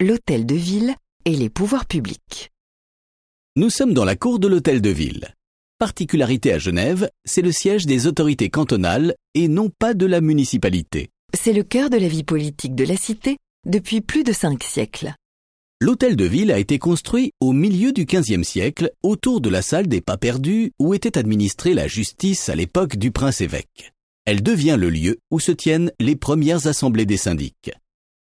l'hôtel de ville et les pouvoirs publics. Nous sommes dans la cour de l'hôtel de ville. Particularité à Genève, c'est le siège des autorités cantonales et non pas de la municipalité. C'est le cœur de la vie politique de la cité depuis plus de cinq siècles. L'hôtel de ville a été construit au milieu du XVe siècle autour de la salle des pas perdus où était administrée la justice à l'époque du prince-évêque. Elle devient le lieu où se tiennent les premières assemblées des syndics.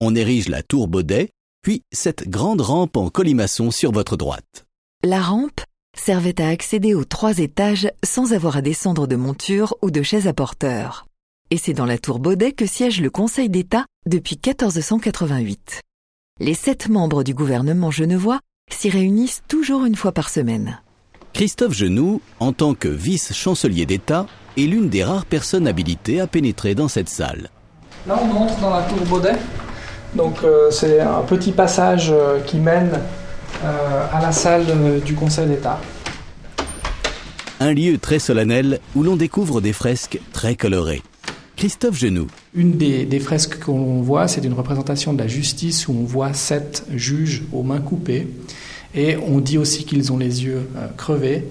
On érige la tour Baudet, puis cette grande rampe en colimaçon sur votre droite. La rampe servait à accéder aux trois étages sans avoir à descendre de monture ou de chaise à porteur. Et c'est dans la tour Baudet que siège le Conseil d'État depuis 1488. Les sept membres du gouvernement genevois s'y réunissent toujours une fois par semaine. Christophe Genoux, en tant que vice-chancelier d'État, est l'une des rares personnes habilitées à pénétrer dans cette salle. Là, on entre dans la tour Baudet. Donc, euh, c'est un petit passage euh, qui mène euh, à la salle du Conseil d'État. Un lieu très solennel où l'on découvre des fresques très colorées. Christophe Genoux. Une des, des fresques qu'on voit, c'est une représentation de la justice où on voit sept juges aux mains coupées. Et on dit aussi qu'ils ont les yeux crevés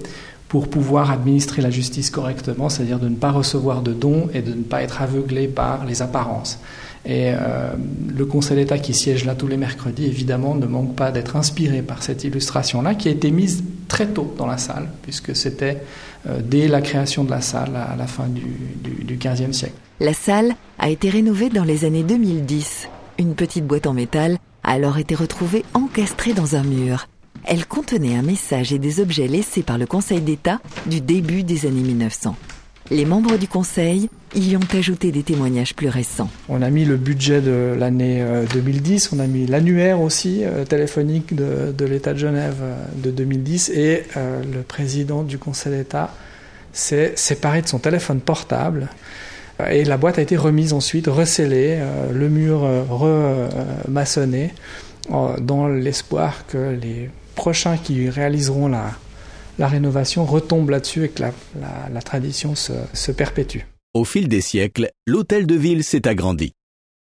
pour pouvoir administrer la justice correctement, c'est-à-dire de ne pas recevoir de dons et de ne pas être aveuglé par les apparences. Et euh, le Conseil d'État qui siège là tous les mercredis, évidemment, ne manque pas d'être inspiré par cette illustration-là, qui a été mise très tôt dans la salle, puisque c'était euh, dès la création de la salle à la fin du XVe siècle. La salle a été rénovée dans les années 2010. Une petite boîte en métal a alors été retrouvée encastrée dans un mur. Elle contenait un message et des objets laissés par le Conseil d'État du début des années 1900. Les membres du Conseil y ont ajouté des témoignages plus récents. On a mis le budget de l'année 2010, on a mis l'annuaire aussi euh, téléphonique de, de l'État de Genève euh, de 2010 et euh, le président du Conseil d'État s'est séparé de son téléphone portable et la boîte a été remise ensuite, recellée, le mur remaçonné dans l'espoir que les prochains qui réaliseront la, la rénovation retombent là-dessus et que la, la, la tradition se, se perpétue. Au fil des siècles, l'hôtel de ville s'est agrandi.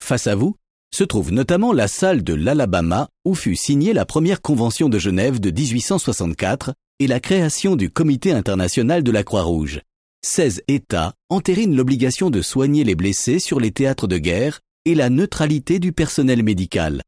Face à vous se trouve notamment la salle de l'Alabama où fut signée la première convention de Genève de 1864 et la création du Comité international de la Croix-Rouge. 16 États entérinent l'obligation de soigner les blessés sur les théâtres de guerre et la neutralité du personnel médical.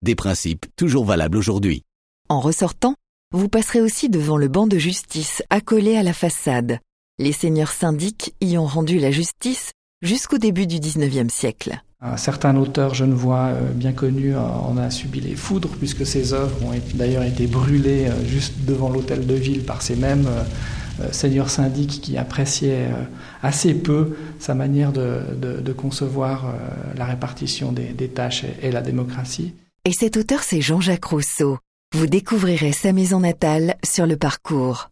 Des principes toujours valables aujourd'hui. En ressortant, vous passerez aussi devant le banc de justice accolé à la façade. Les seigneurs syndics y ont rendu la justice jusqu'au début du XIXe siècle. Un certain auteur genevois euh, bien connu en a subi les foudres puisque ses œuvres ont d'ailleurs été brûlées euh, juste devant l'hôtel de ville par ces mêmes euh, seigneurs syndics qui appréciaient assez peu sa manière de, de, de concevoir la répartition des, des tâches et, et la démocratie. Et cet auteur, c'est Jean-Jacques Rousseau. Vous découvrirez sa maison natale sur le parcours.